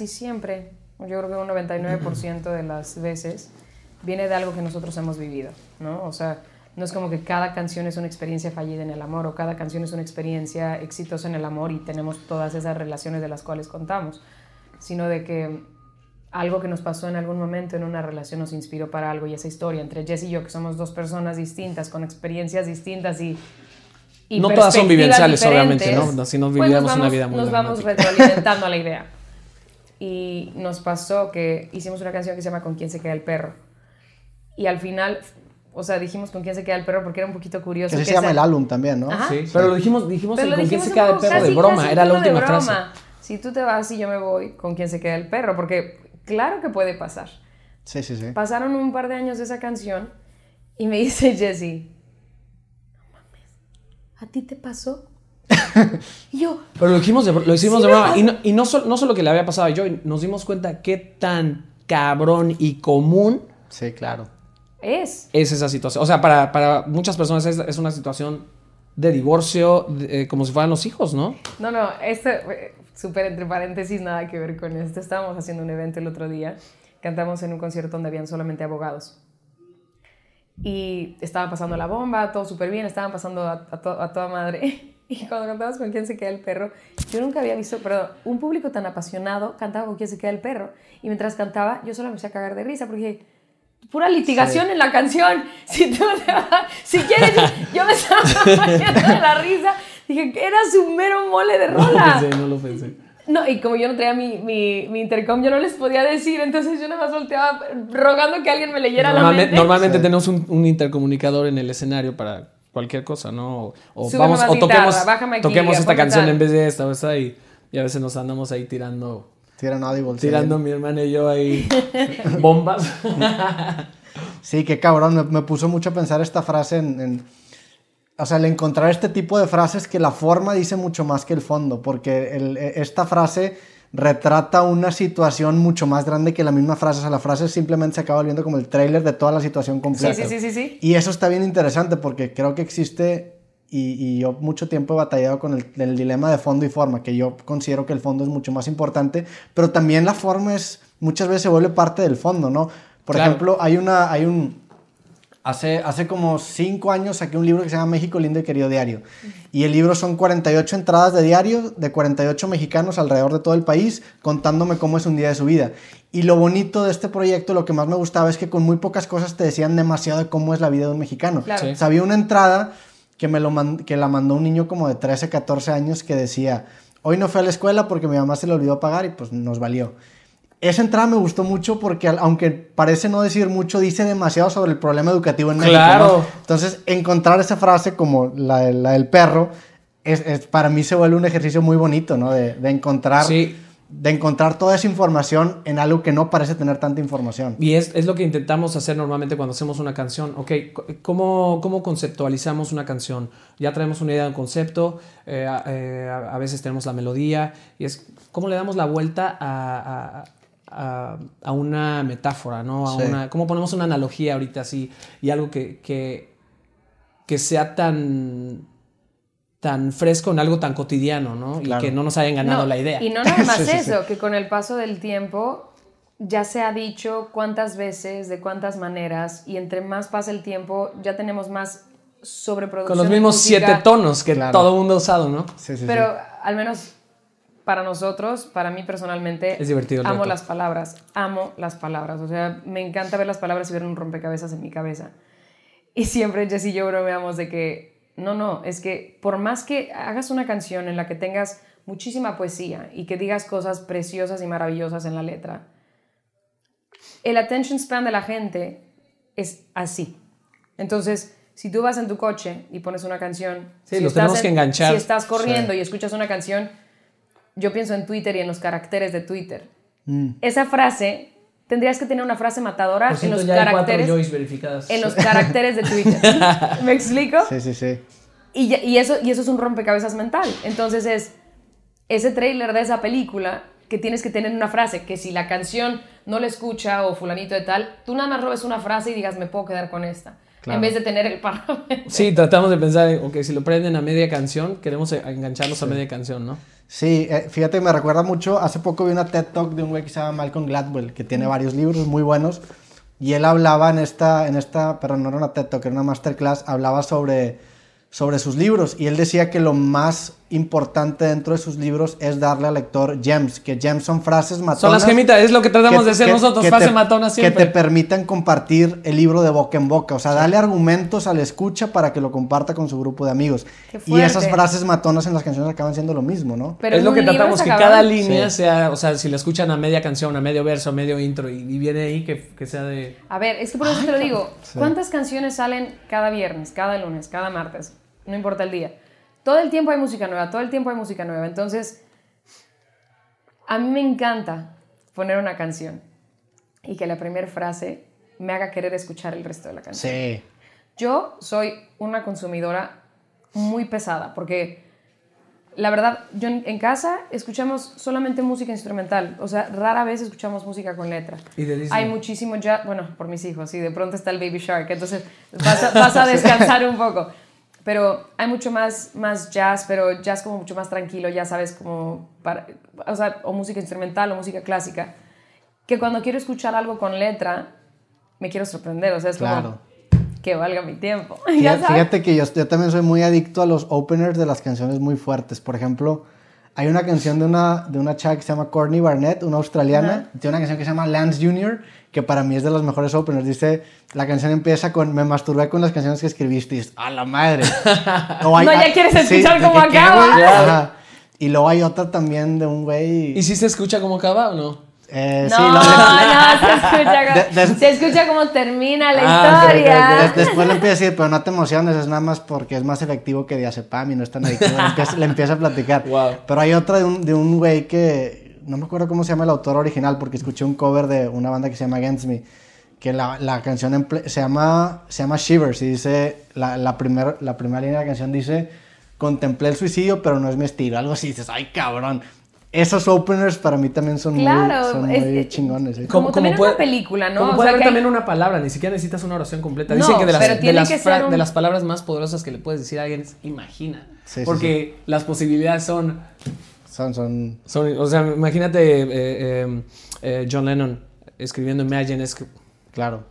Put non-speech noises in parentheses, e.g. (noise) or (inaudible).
casi siempre, yo creo que un 99% de las veces, viene de algo que nosotros hemos vivido, ¿no? O sea, no es como que cada canción es una experiencia fallida en el amor o cada canción es una experiencia exitosa en el amor y tenemos todas esas relaciones de las cuales contamos, sino de que algo que nos pasó en algún momento en una relación nos inspiró para algo y esa historia entre Jess y yo, que somos dos personas distintas, con experiencias distintas y... y no todas son vivenciales, obviamente, ¿no? Si no pues viviéramos una vamos- vida muy Nos vamos retroalimentando a la idea. (laughs) Y nos pasó que hicimos una canción que se llama Con quién se queda el perro. Y al final, o sea, dijimos Con quién se queda el perro porque era un poquito curioso. Que se llama esa- el álbum también, ¿no? Ajá. Sí, pero lo dijimos, dijimos Pero el lo con quién se queda el perro casi- de broma, era la última frase. broma. Si tú te vas y yo me voy, ¿con quién se queda el perro? Porque claro que puede pasar. Sí, sí, sí. Pasaron un par de años de esa canción y me (laughs) dice Jessie, no mames, ¿a ti te pasó? (laughs) y yo, Pero lo, dijimos de- lo hicimos Sí de broma. Y, no, y no, sol- no solo que le había pasado a Joy, nos dimos cuenta qué tan cabrón y común Sí, claro. es. es esa situación. O sea, para, para muchas personas es, es una situación de divorcio, de- eh, como si fueran los hijos, ¿no? No, no, esto, eh, súper entre paréntesis, nada que ver con esto. Estábamos haciendo un evento el otro día, cantamos en un concierto donde habían solamente abogados. Y estaban pasando la bomba, todo súper bien, estaban pasando a, a to- a toda madre. (laughs) Y cuando cantabas con quién se queda el perro, yo nunca había visto, perdón, un público tan apasionado cantaba con quién se queda el perro. Y mientras cantaba, yo solo me empecé a cagar de risa porque dije, pura litigación en la canción. (laughs) Si tú si quieres, yo me estaba muriendo de la risa. Dije, que eras un mero mole de No lo rola. pensé, no lo pensé. No, y como yo no traía mi, mi, mi intercom, yo no les podía decir, entonces yo nada más volteaba rogando que alguien me leyera la Normalmente, mente. normalmente tenemos un, un intercomunicador en el escenario para cualquier cosa, ¿no? O, vamos, o toquemos, aquí, toquemos esta canción tal. en vez de esta o esta y, y a veces nos andamos ahí tirando, Tiran Audible. sí. tirando mi hermana y yo ahí (laughs) bombas. Sí, qué cabrón. Me, me puso mucho a pensar esta frase en, en- O sea, el encontrar este tipo de frases que la forma dice mucho más que el fondo, porque el- e- esta frase retrata una situación mucho más grande que la misma frase. O sea, la frase simplemente se acaba volviendo como el tráiler de toda la situación Sí, completa. sí, sí, sí, sí. Y eso está bien interesante porque creo que existe, y, y yo mucho tiempo he batallado con el, el dilema de fondo y forma, que yo considero que el fondo es mucho más importante, pero también la forma es, muchas veces se vuelve parte del fondo, ¿no? Por Claro. ejemplo, hay una, hay un, hace, hace como cinco años saqué un libro que se llama México Lindo y Querido Diario, y el libro son 48 entradas de diario de 48 mexicanos alrededor de todo el país contándome cómo es un día de su vida. Y lo bonito de este proyecto, lo que más me gustaba es que con muy pocas cosas te decían demasiado de cómo es la vida de un mexicano. Claro. Sí. O sea, había una entrada que, me lo que la mandó un niño como de 13, 14 años que decía, hoy no fui a la escuela porque mi mamá se le olvidó pagar y pues nos valió. Esa entrada me gustó mucho porque aunque parece no decir mucho, dice demasiado sobre el problema educativo en México. Claro. ¿no? Entonces, encontrar esa frase como la, de- la del perro, es, es- para mí se vuelve un ejercicio muy bonito, ¿no? De, de encontrar... Sí. De encontrar toda esa información en algo que no parece tener tanta información. Y es, es lo que intentamos hacer normalmente cuando hacemos una canción. Ok, ¿cómo, cómo conceptualizamos una canción? Ya traemos una idea de un concepto, eh, a, eh, a- a veces tenemos la melodía, y es cómo le damos la vuelta a, a- a- a una metáfora, ¿no? A Sí. una, cómo ponemos una analogía ahorita así, y algo que, que, que sea tan tan fresco en algo tan cotidiano, ¿no? Claro. Y que no nos hayan ganado No, la idea. Y no (laughs) nada más Sí, sí, sí. eso, que con el paso del tiempo ya se ha dicho cuántas veces, de cuántas maneras, y entre más pasa el tiempo, ya tenemos más sobreproducción. Con los mismos siete tonos que Claro. todo el mundo ha usado, ¿no? Sí, sí, sí. Pero al menos para nosotros, para mí personalmente, Es divertido amo reto. las palabras, amo las palabras. O sea, me encanta ver las palabras y ver un rompecabezas en mi cabeza. Y siempre Jess y yo bromeamos de que, no, no, es que por más que hagas una canción en la que tengas muchísima poesía y que digas cosas preciosas y maravillosas en la letra, el attention span de la gente es así. Entonces, si tú vas en tu coche y pones una canción, Sí, si los estás tenemos en- que enganchar. Si estás corriendo y escuchas una canción, yo pienso en Twitter y en los caracteres de Twitter. Mm. Esa frase, tendrías que tener una frase matadora en los caracteres verificadas. en los caracteres de Twitter. (laughs) ¿Me explico? Sí, sí, sí. Y, ya- y eso, y eso es un rompecabezas mental. Entonces es ese tráiler de esa película que tienes que tener una frase, que si la canción no la escucha o fulanito de tal, tú nada más robes una frase y digas, me puedo quedar con esta. Claro. en vez de tener el parlamento. (laughs) Sí, tratamos de pensar, en, ok, si lo prenden a media canción, queremos eh, engancharlos a media canción, ¿no? Sí, eh, fíjate, me recuerda mucho, hace poco vi una TED Talk de un güey que se llama Malcolm Gladwell, que tiene varios libros muy buenos, y él hablaba en esta, en esta, pero no era una TED Talk, era una masterclass, hablaba sobre, sobre sus libros, y él decía que lo más importante dentro de sus libros es darle al lector gems, que gems son frases matonas. Son las gemitas, es lo que tratamos que- de hacer que- nosotros, que frase te- matona Que siempre. te permitan compartir el libro de boca en boca. O sea, darle argumentos al escucha para que lo comparta con su grupo de amigos. Qué Y esas frases matonas en las canciones acaban siendo lo mismo, ¿no? Pero es lo que tratamos, que cada línea Sí. sea, o sea, si la escuchan a media canción, a medio verso, a medio intro, y, y viene ahí que, que sea de... A ver, es que por eso te lo digo. ¿Cuántas canciones salen cada viernes, cada lunes, cada martes? No importa el día. Todo el tiempo hay música nueva, todo el tiempo hay música nueva. Entonces, a mí me encanta poner una canción y que la primera frase me haga querer escuchar el resto de la canción. Sí. Yo soy una consumidora muy pesada porque la verdad, yo en, casa escuchamos solamente música instrumental, o sea, rara vez escuchamos música con letra. Y de Disney. Hay muchísimo jazz, bueno, por mis hijos, y de pronto está el Baby Shark, entonces vas a, vas a descansar un poco. Pero hay mucho más, más jazz, pero jazz como mucho más tranquilo, ya sabes, como, para, o sea, o música instrumental o música clásica, que cuando quiero escuchar algo con letra, me quiero sorprender, o sea, es como Claro. que valga mi tiempo. (laughs) Fíjate, fíjate que yo, yo también soy muy adicto a los openers de las canciones muy fuertes. Por ejemplo, hay una canción de una, de una chava que se llama Courtney Barnett, una australiana. Tiene una canción que se llama Lance Jr., que para mí es de los mejores openers. Dice, la canción empieza con, me masturbé con las canciones que escribiste. A la madre. (laughs) O hay- No, ya quieres escuchar ¿de cómo acaba. Y luego hay otra también de un güey... ¿Y si se escucha cómo acaba o no? Eh, No, sí, lo- no, se escucha, como, De- de- se escucha como termina la Ah, historia. Después le empieza a decir, pero no te emociones, es nada más porque es más efectivo que diazepam y no es tan adictivo. Le empieza, le empieza a platicar. Wow. Pero hay otra de un, de un güey que no me acuerdo cómo se llama el autor original porque escuché un cover de una banda que se llama Against Me. Que la, la canción se, llama, se llama Shivers y dice, la, la, primer- la primera línea de la canción dice, contemplé el suicidio pero no es mi estilo. Algo así, dices, ay cabrón. Esos openers para mí también son Claro, muy, son es- muy es- chingones. ¿eh? Como también en una película, ¿no? Como O puede sea, haber que hay- también una palabra, ni siquiera necesitas una oración completa. No, Dicen que de las, de, las que un- de las palabras más poderosas que le puedes decir a alguien es imagina. Sí, sí, Porque las posibilidades son, Son, son, son, o sea, imagínate eh, eh, eh, John Lennon escribiendo Imagine, es que claro.